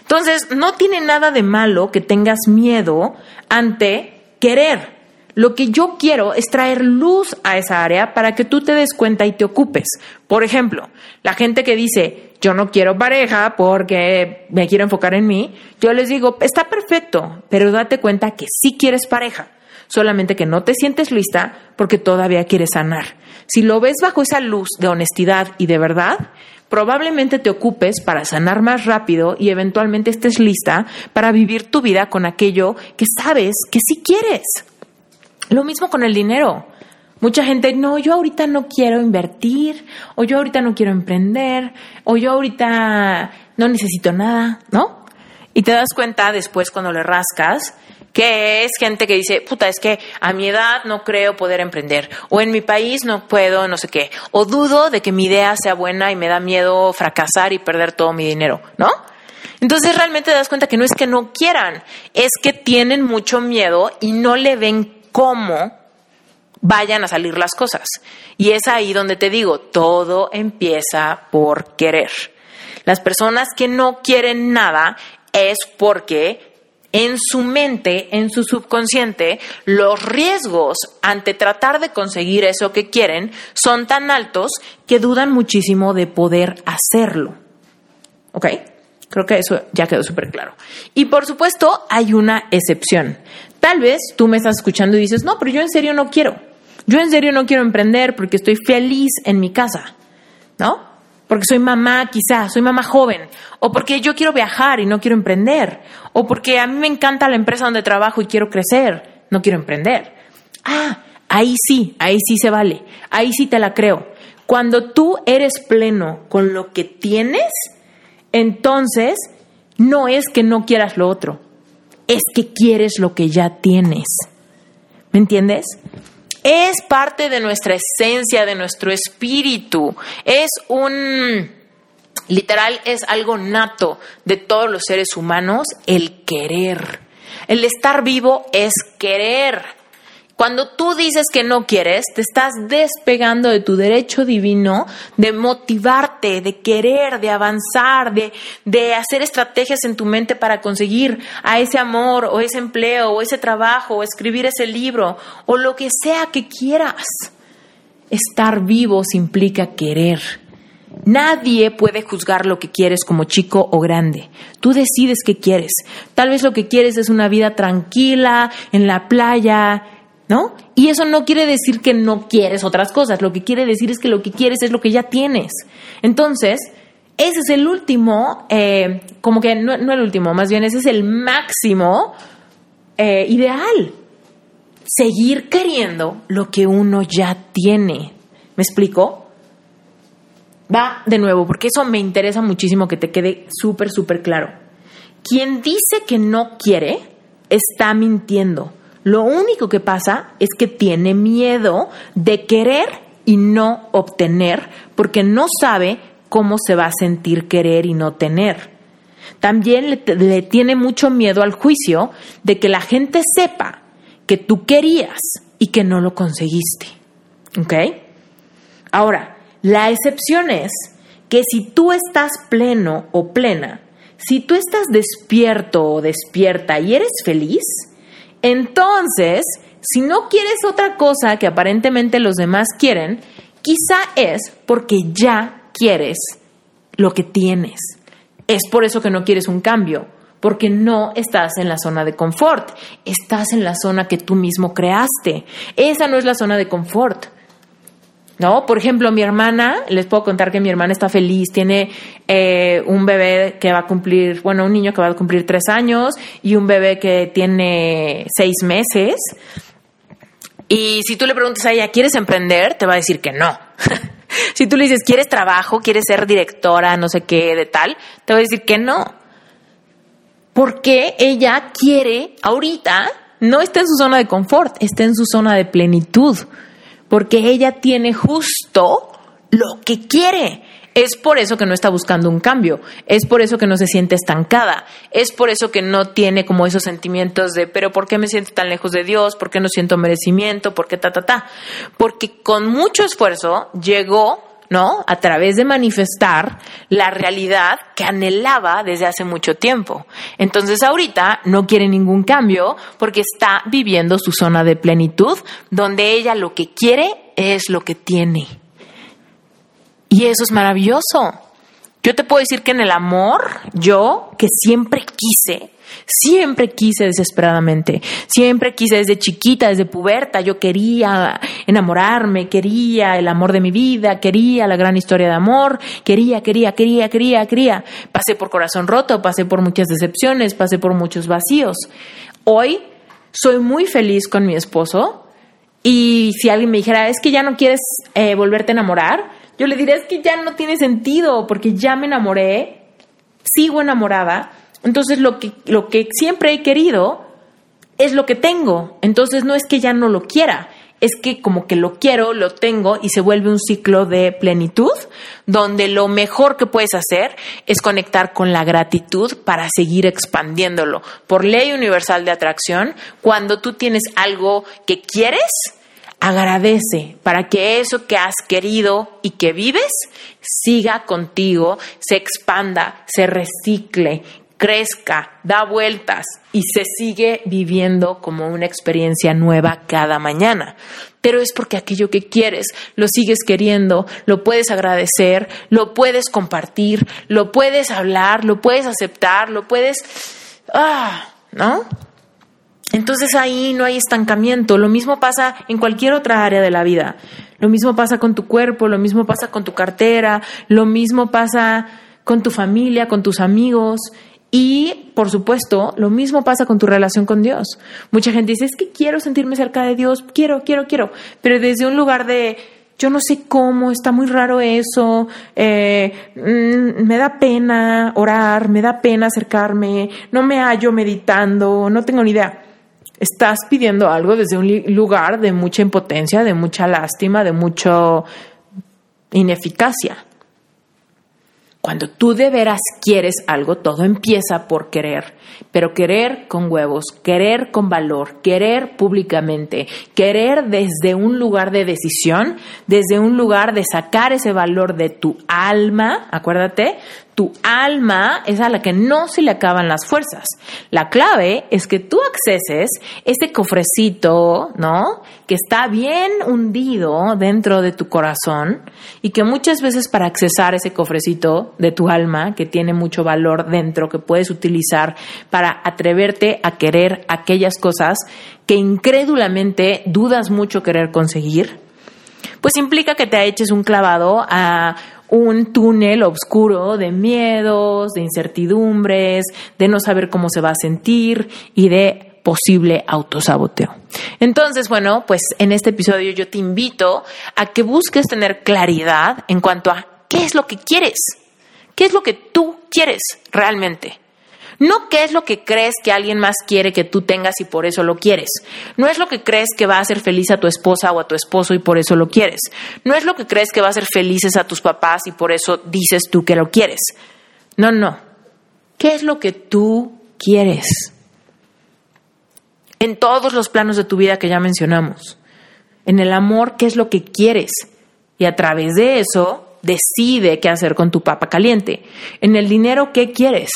Entonces, no tiene nada de malo que tengas miedo ante querer. Lo que yo quiero es traer luz a esa área para que tú te des cuenta y te ocupes. Por ejemplo, la gente que dice, yo no quiero pareja porque me quiero enfocar en mí, yo les digo, está perfecto, pero date cuenta que sí quieres pareja, solamente que no te sientes lista porque todavía quieres sanar. Si lo ves bajo esa luz de honestidad y de verdad, probablemente te ocupes para sanar más rápido y eventualmente estés lista para vivir tu vida con aquello que sabes que sí quieres. Lo mismo con el dinero. Mucha gente, no, yo ahorita no quiero invertir, o yo ahorita no quiero emprender, o yo ahorita no necesito nada, ¿no? Y te das cuenta después cuando le rascas que es gente que dice, puta, es que a mi edad no creo poder emprender, o en mi país no puedo, no sé qué, o dudo de que mi idea sea buena y me da miedo fracasar y perder todo mi dinero, ¿no? Entonces realmente te das cuenta que no es que no quieran, es que tienen mucho miedo y no le ven cómo vayan a salir las cosas. Y es ahí donde te digo, todo empieza por querer. Las personas que no quieren nada es porque en su mente, en su subconsciente, los riesgos ante tratar de conseguir eso que quieren son tan altos que dudan muchísimo de poder hacerlo. ¿Ok? Creo que eso ya quedó súper claro. Y por supuesto, hay una excepción. Tal vez tú me estás escuchando y dices, no, pero yo en serio no quiero. Yo en serio no quiero emprender porque estoy feliz en mi casa, ¿no? Porque soy mamá quizá, soy mamá joven, o porque yo quiero viajar y no quiero emprender, o porque a mí me encanta la empresa donde trabajo y quiero crecer, no quiero emprender. Ah, ahí sí, ahí sí se vale, ahí sí te la creo. Cuando tú eres pleno con lo que tienes, entonces no es que no quieras lo otro, es que quieres lo que ya tienes. ¿Me entiendes? Es parte de nuestra esencia, de nuestro espíritu. Es un, literal, es algo nato de todos los seres humanos, el querer. El estar vivo es querer. Cuando tú dices que no quieres, te estás despegando de tu derecho divino de motivarte, de querer, de avanzar, de, de hacer estrategias en tu mente para conseguir a ese amor o ese empleo o ese trabajo o escribir ese libro o lo que sea que quieras. Estar vivo implica querer. Nadie puede juzgar lo que quieres como chico o grande. Tú decides qué quieres. Tal vez lo que quieres es una vida tranquila, en la playa, ¿no? Y eso no quiere decir que no quieres otras cosas, lo que quiere decir es que lo que quieres es lo que ya tienes. Entonces, ese es el último, eh, como que no, el último, más bien ese es el máximo eh, ideal. Seguir queriendo lo que uno ya tiene. ¿Me explico? Va de nuevo, porque eso me interesa muchísimo que te quede súper, súper claro. Quien dice que no quiere, está mintiendo lo único que pasa es que tiene miedo de querer y no obtener porque no sabe cómo se va a sentir querer y no tener. También le, tiene mucho miedo al juicio de que la gente sepa que tú querías y que no lo conseguiste. ¿Ok? Ahora, la excepción es que si tú estás pleno o plena, si tú estás despierto o despierta y eres feliz, entonces, si no quieres otra cosa que aparentemente los demás quieren, quizá es porque ya quieres lo que tienes. Es por eso que no quieres un cambio, porque no estás en la zona de confort, estás en la zona que tú mismo creaste. Esa no es la zona de confort. ¿No? Por ejemplo, mi hermana, les puedo contar que mi hermana está feliz, tiene eh, un bebé que va a cumplir, bueno, un niño que va a cumplir tres años y un bebé que tiene seis meses. Y si tú le preguntas a ella, ¿quieres emprender? Te va a decir que no. si tú le dices, ¿quieres trabajo? ¿Quieres ser directora? No sé qué, de tal, te va a decir que no. Porque ella quiere, ahorita, no está en su zona de confort, está en su zona de plenitud porque ella tiene justo lo que quiere. Es por eso que no está buscando un cambio, es por eso que no se siente estancada, es por eso que no tiene como esos sentimientos de, pero ¿por qué me siento tan lejos de Dios? ¿Por qué no siento merecimiento? ¿Por qué ta, ta, ta? Porque con mucho esfuerzo llegó, ¿no? A través de manifestar la realidad que anhelaba desde hace mucho tiempo. Entonces ahorita no quiere ningún cambio porque está viviendo su zona de plenitud, donde ella lo que quiere es lo que tiene. Y eso es maravilloso. Yo te puedo decir que en el amor, yo que siempre quise, siempre quise desesperadamente, siempre quise desde chiquita, desde puberta, yo quería enamorarme, quería el amor de mi vida, quería la gran historia de amor, quería, quería, quería, quería, quería. Pasé por corazón roto, pasé por muchas decepciones, pasé por muchos vacíos. Hoy soy muy feliz con mi esposo y si alguien me dijera, es que ya no quieres eh, volverte a enamorar, yo le diría, es que ya no tiene sentido porque ya me enamoré, sigo enamorada, entonces lo que, lo que siempre he querido es lo que tengo, entonces no es que ya no lo quiera, es que como que lo quiero, lo tengo y se vuelve un ciclo de plenitud donde lo mejor que puedes hacer es conectar con la gratitud para seguir expandiéndolo. Por ley universal de atracción, cuando tú tienes algo que quieres, agradece para que eso que has querido y que vives siga contigo, se expanda, se recicle, crezca, da vueltas y se sigue viviendo como una experiencia nueva cada mañana. Pero es porque aquello que quieres lo sigues queriendo, lo puedes agradecer, lo puedes compartir, lo puedes hablar, lo puedes aceptar, lo puedes... Ah, ¿no? Entonces ahí no hay estancamiento. Lo mismo pasa en cualquier otra área de la vida. Lo mismo pasa con tu cuerpo, lo mismo pasa con tu cartera, lo mismo pasa con tu familia, con tus amigos. Y, por supuesto, lo mismo pasa con tu relación con Dios. Mucha gente dice, es que quiero sentirme cerca de Dios, quiero, quiero, quiero, pero desde un lugar de, yo no sé cómo, está muy raro eso, eh, mm, me da pena orar, me da pena acercarme, no me hallo meditando, no tengo ni idea. Estás pidiendo algo desde un lugar de mucha impotencia, de mucha lástima, de mucha ineficacia. Cuando tú de veras quieres algo, todo empieza por querer, pero querer con huevos, querer con valor, querer públicamente, querer desde un lugar de decisión, desde un lugar de sacar ese valor de tu alma, acuérdate, tu alma es a la que no se le acaban las fuerzas. La clave es que tú acceses ese cofrecito, ¿no? Que está bien hundido dentro de tu corazón y que muchas veces para accesar ese cofrecito de tu alma, que tiene mucho valor dentro, que puedes utilizar para atreverte a querer aquellas cosas que incrédulamente dudas mucho querer conseguir, pues implica que te eches un clavado a un túnel oscuro de miedos, de incertidumbres, de no saber cómo se va a sentir y de posible autosaboteo. Entonces, bueno, pues en este episodio yo te invito a que busques tener claridad en cuanto a qué es lo que quieres, qué es lo que tú quieres realmente. No qué es lo que crees que alguien más quiere que tú tengas y por eso lo quieres. No es lo que crees que va a hacer feliz a tu esposa o a tu esposo y por eso lo quieres. No es lo que crees que va a hacer felices a tus papás y por eso dices tú que lo quieres. No, no. ¿Qué es lo que tú quieres? En todos los planos de tu vida que ya mencionamos. En el amor, ¿qué es lo que quieres? Y a través de eso, decide qué hacer con tu papa caliente. En el dinero, ¿qué quieres?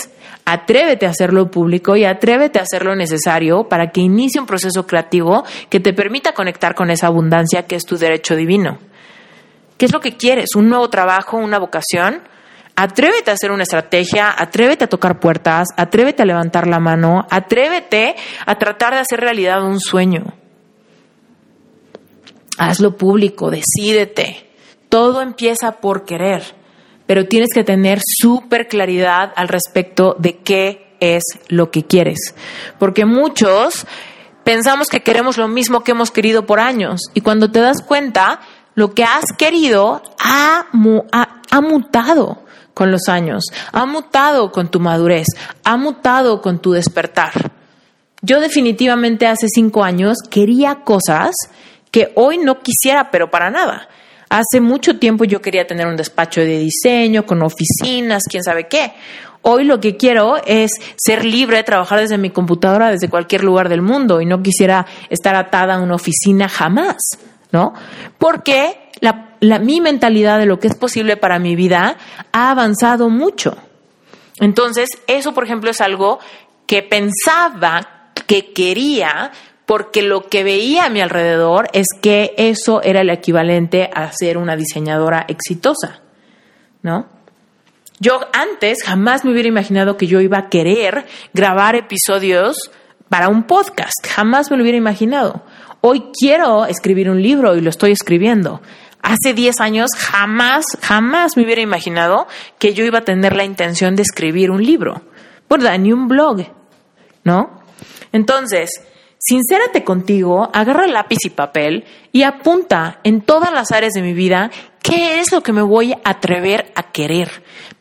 Atrévete a hacerlo público y atrévete a hacer lo necesario para que inicie un proceso creativo que te permita conectar con esa abundancia que es tu derecho divino. ¿Qué es lo que quieres? ¿Un nuevo trabajo? ¿Una vocación? Atrévete a hacer una estrategia, atrévete a tocar puertas, atrévete a levantar la mano, atrévete a tratar de hacer realidad un sueño. Hazlo público, decídete. Todo empieza por querer pero tienes que tener súper claridad al respecto de qué es lo que quieres. Porque muchos pensamos que queremos lo mismo que hemos querido por años y cuando te das cuenta, lo que has querido ha, ha, mutado con los años, ha mutado con tu madurez, ha mutado con tu despertar. Yo definitivamente hace cinco años quería cosas que hoy no quisiera, pero para nada. Hace mucho tiempo yo quería tener un despacho de diseño con oficinas, quién sabe qué. Hoy lo que quiero es ser libre de trabajar desde mi computadora, desde cualquier lugar del mundo y no quisiera estar atada a una oficina jamás, ¿no? Porque la, mi mentalidad de lo que es posible para mi vida ha avanzado mucho. Entonces, eso, por ejemplo, es algo que pensaba que quería, porque lo que veía a mi alrededor es que eso era el equivalente a ser una diseñadora exitosa, ¿no? Yo antes jamás me hubiera imaginado que yo iba a querer grabar episodios para un podcast, jamás me lo hubiera imaginado. Hoy quiero escribir un libro y lo estoy escribiendo. Hace 10 años jamás, jamás me hubiera imaginado que yo iba a tener la intención de escribir un libro, ¿verdad? Ni un blog, ¿no? Entonces, Sincérate contigo, agarra lápiz y papel y apunta en todas las áreas de mi vida qué es lo que me voy a atrever a querer,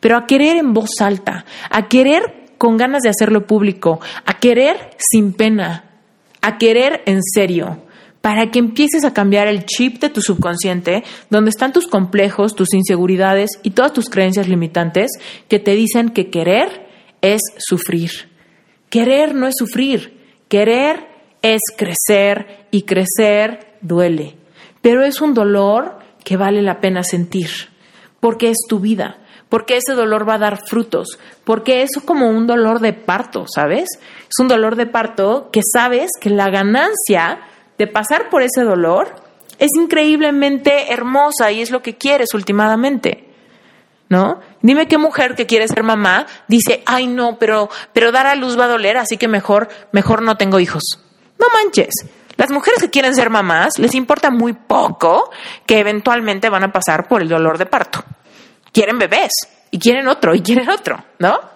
pero a querer en voz alta, a querer con ganas de hacerlo público, a querer sin pena, a querer en serio, para que empieces a cambiar el chip de tu subconsciente, donde están tus complejos, tus inseguridades y todas tus creencias limitantes que te dicen que querer es sufrir. Querer no es sufrir, querer es crecer y crecer duele, pero es un dolor que vale la pena sentir, porque es tu vida, porque ese dolor va a dar frutos, porque es como un dolor de parto, ¿sabes? Es un dolor de parto que sabes que la ganancia de pasar por ese dolor es increíblemente hermosa y es lo que quieres últimamente. ¿No? Dime qué mujer que quiere ser mamá dice, ay no, pero, pero dar a luz va a doler, así que mejor, mejor no tengo hijos. No manches. Las mujeres que quieren ser mamás les importa muy poco que eventualmente van a pasar por el dolor de parto. Quieren bebés y quieren otro y quieren otro, ¿no?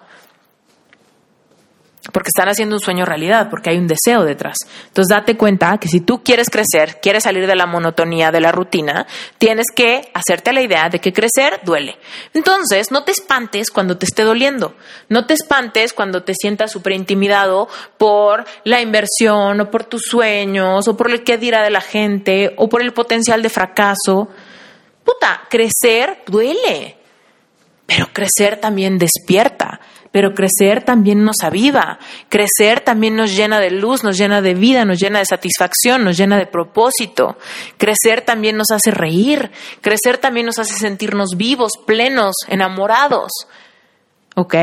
Porque están haciendo un sueño realidad, porque hay un deseo detrás. Entonces date cuenta que si tú quieres crecer, quieres salir de la monotonía, de la rutina, tienes que hacerte la idea de que crecer duele. Entonces no te espantes cuando te esté doliendo, no te espantes cuando te sientas súper intimidado por la inversión o por tus sueños o por el que dirá de la gente o por el potencial de fracaso. Puta, crecer duele, pero crecer también despierta pero crecer también nos aviva, crecer también nos llena de luz, nos llena de vida, nos llena de satisfacción, nos llena de propósito, crecer también nos hace reír, crecer también nos hace sentirnos vivos, plenos, enamorados. ¿Ok?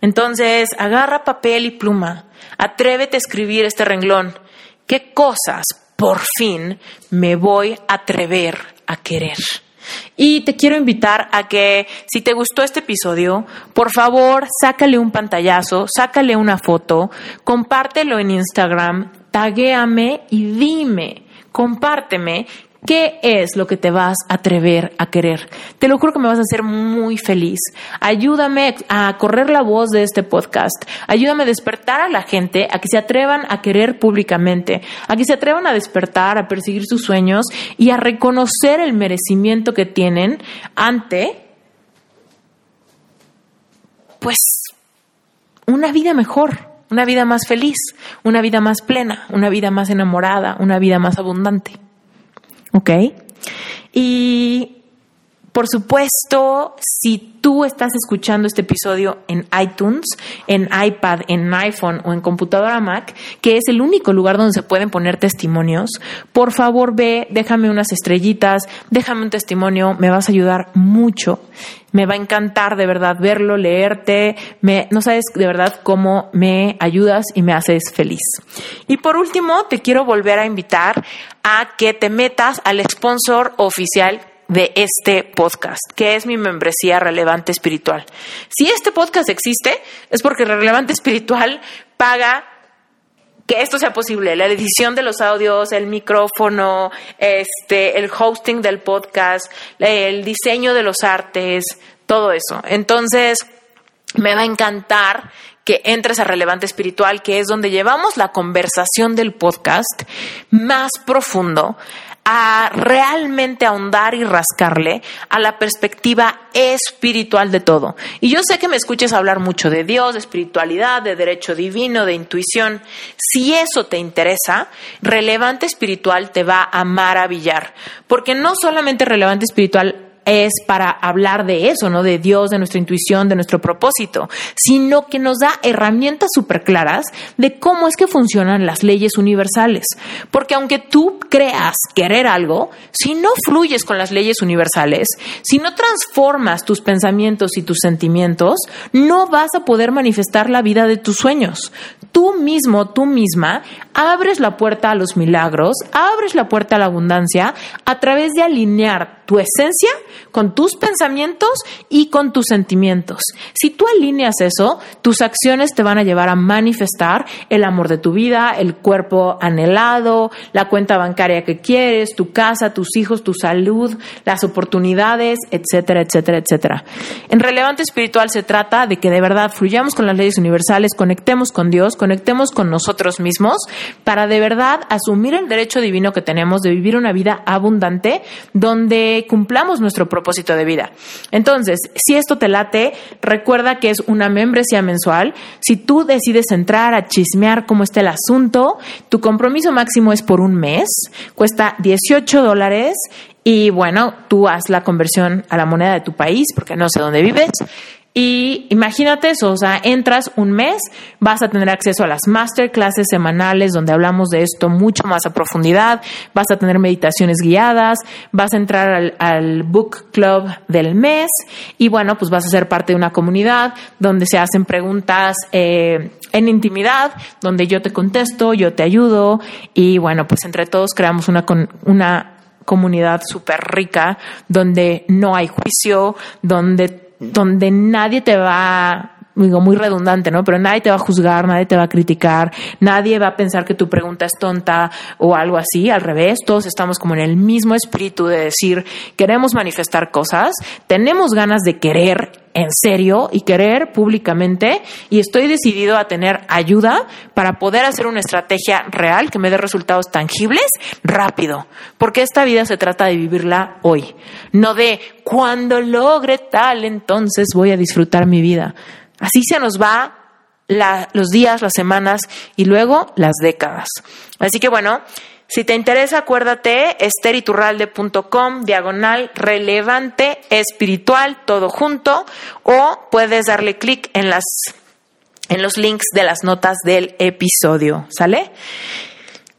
Entonces, agarra papel y pluma, atrévete a escribir este renglón. ¿Qué cosas, por fin, me voy a atrever a querer? Y te quiero invitar a que si te gustó este episodio, por favor, sácale un pantallazo, sácale una foto, compártelo en Instagram, taguéame y dime, compárteme ¿Qué es lo que te vas a atrever a querer? Te lo juro que me vas a hacer muy feliz. Ayúdame a correr la voz de este podcast. Ayúdame a despertar a la gente a que se atrevan a querer públicamente, a que se atrevan a despertar, a perseguir sus sueños y a reconocer el merecimiento que tienen ante, pues, una vida mejor, una vida más feliz, una vida más plena, una vida más enamorada, una vida más abundante. ¿Ok? Y por supuesto, si tú estás escuchando este episodio en iTunes, en iPad, en iPhone o en computadora Mac, que es el único lugar donde se pueden poner testimonios, por favor ve, déjame unas estrellitas, déjame un testimonio, me vas a ayudar mucho. Me va a encantar de verdad verlo, leerte, me, no sabes de verdad cómo me ayudas y me haces feliz. Y por último, te quiero volver a invitar a que te metas al sponsor oficial de este podcast, que es mi membresía relevante espiritual. Si este podcast existe, es porque relevante espiritual paga que esto sea posible, la edición de los audios, el micrófono, este, el hosting del podcast, el diseño de los artes, todo eso. Entonces, me va a encantar que entres a Relevante Espiritual, que es donde llevamos la conversación del podcast más profundo a realmente ahondar y rascarle a la perspectiva espiritual de todo. Y yo sé que me escuches hablar mucho de Dios, de espiritualidad, de derecho divino, de intuición. Si eso te interesa, relevante espiritual te va a maravillar, porque no solamente relevante espiritual es para hablar de eso, ¿no? De Dios, de nuestra intuición, de nuestro propósito, sino que nos da herramientas súper claras de cómo es que funcionan las leyes universales. Porque aunque tú creas querer algo, si no fluyes con las leyes universales, si no transformas tus pensamientos y tus sentimientos, no vas a poder manifestar la vida de tus sueños. Tú mismo, tú misma, abres la puerta a los milagros, abres la puerta a la abundancia a través de alinear tu esencia con tus pensamientos y con tus sentimientos. Si tú alineas eso, tus acciones te van a llevar a manifestar el amor de tu vida, el cuerpo anhelado, la cuenta bancaria que quieres, tu casa, tus hijos, tu salud, las oportunidades, etcétera, etcétera, etcétera. En relevante espiritual se trata de que de verdad fluyamos con las leyes universales, conectemos con Dios, conectemos con nosotros mismos para de verdad asumir el derecho divino que tenemos de vivir una vida abundante donde cumplamos nuestro propósito de vida. Entonces, si esto te late, recuerda que es una membresía mensual. Si tú decides entrar a chismear cómo está el asunto, tu compromiso máximo es por un mes, cuesta 18 dólares y bueno, tú haz la conversión a la moneda de tu país porque no sé dónde vives y imagínate eso, o sea, entras un mes, vas a tener acceso a las masterclasses semanales donde hablamos de esto mucho más a profundidad, vas a tener meditaciones guiadas, vas a entrar al, book club del mes y bueno, pues vas a ser parte de una comunidad donde se hacen preguntas eh, en intimidad, donde yo te contesto, yo te ayudo y bueno, pues entre todos creamos una, una comunidad súper rica donde no hay juicio, donde donde nadie te va digo, muy redundante, ¿no? Pero nadie te va a juzgar, nadie te va a criticar, nadie va a pensar que tu pregunta es tonta o algo así. Al revés, todos estamos como en el mismo espíritu de decir, queremos manifestar cosas, tenemos ganas de querer en serio y querer públicamente y estoy decidido a tener ayuda para poder hacer una estrategia real que me dé resultados tangibles rápido, porque esta vida se trata de vivirla hoy, no de cuando logre tal entonces voy a disfrutar mi vida. Así se nos va los días, las semanas y luego las décadas. Así que bueno, si te interesa, acuérdate, esteriturralde.com, diagonal relevante espiritual, todo junto, o puedes darle clic en las en los links de las notas del episodio, ¿sale?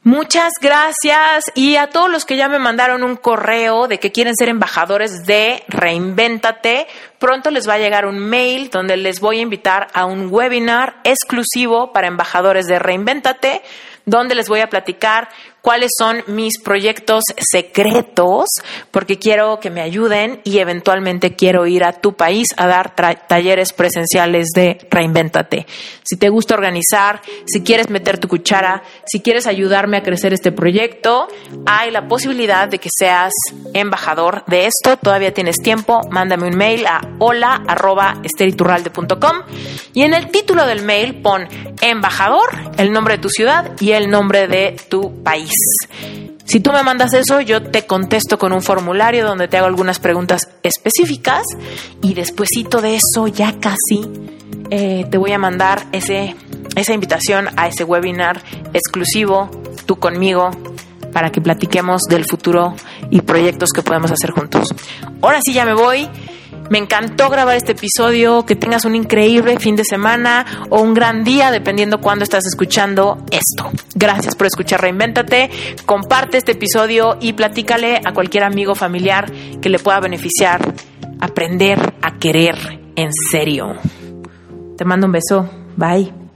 Muchas gracias. Y a todos los que ya me mandaron un correo de que quieren ser embajadores de Reinvéntate, pronto les va a llegar un mail donde les voy a invitar a un webinar exclusivo para embajadores de Reinvéntate, donde les voy a platicar cuáles son mis proyectos secretos, porque quiero que me ayuden y eventualmente quiero ir a tu país a dar talleres presenciales de Reinvéntate. Si te gusta organizar, si quieres meter tu cuchara, si quieres ayudarme a crecer este proyecto, hay la posibilidad de que seas embajador de esto. Todavía tienes tiempo, mándame un mail a hola@esteriturralde.com y en el título del mail pon embajador, el nombre de tu ciudad y el nombre de tu país. Si tú me mandas eso, yo te contesto con un formulario donde te hago algunas preguntas específicas y despuesito de eso ya casi eh, te voy a mandar ese, esa invitación a ese webinar exclusivo, tú conmigo, para que platiquemos del futuro y proyectos que podemos hacer juntos. Ahora sí ya me voy. Me encantó grabar este episodio. Que tengas un increíble fin de semana o un gran día, dependiendo cuándo estás escuchando esto. Gracias por escuchar Reinvéntate. Comparte este episodio y platícale a cualquier amigo familiar que le pueda beneficiar aprender a querer en serio. Te mando un beso. Bye.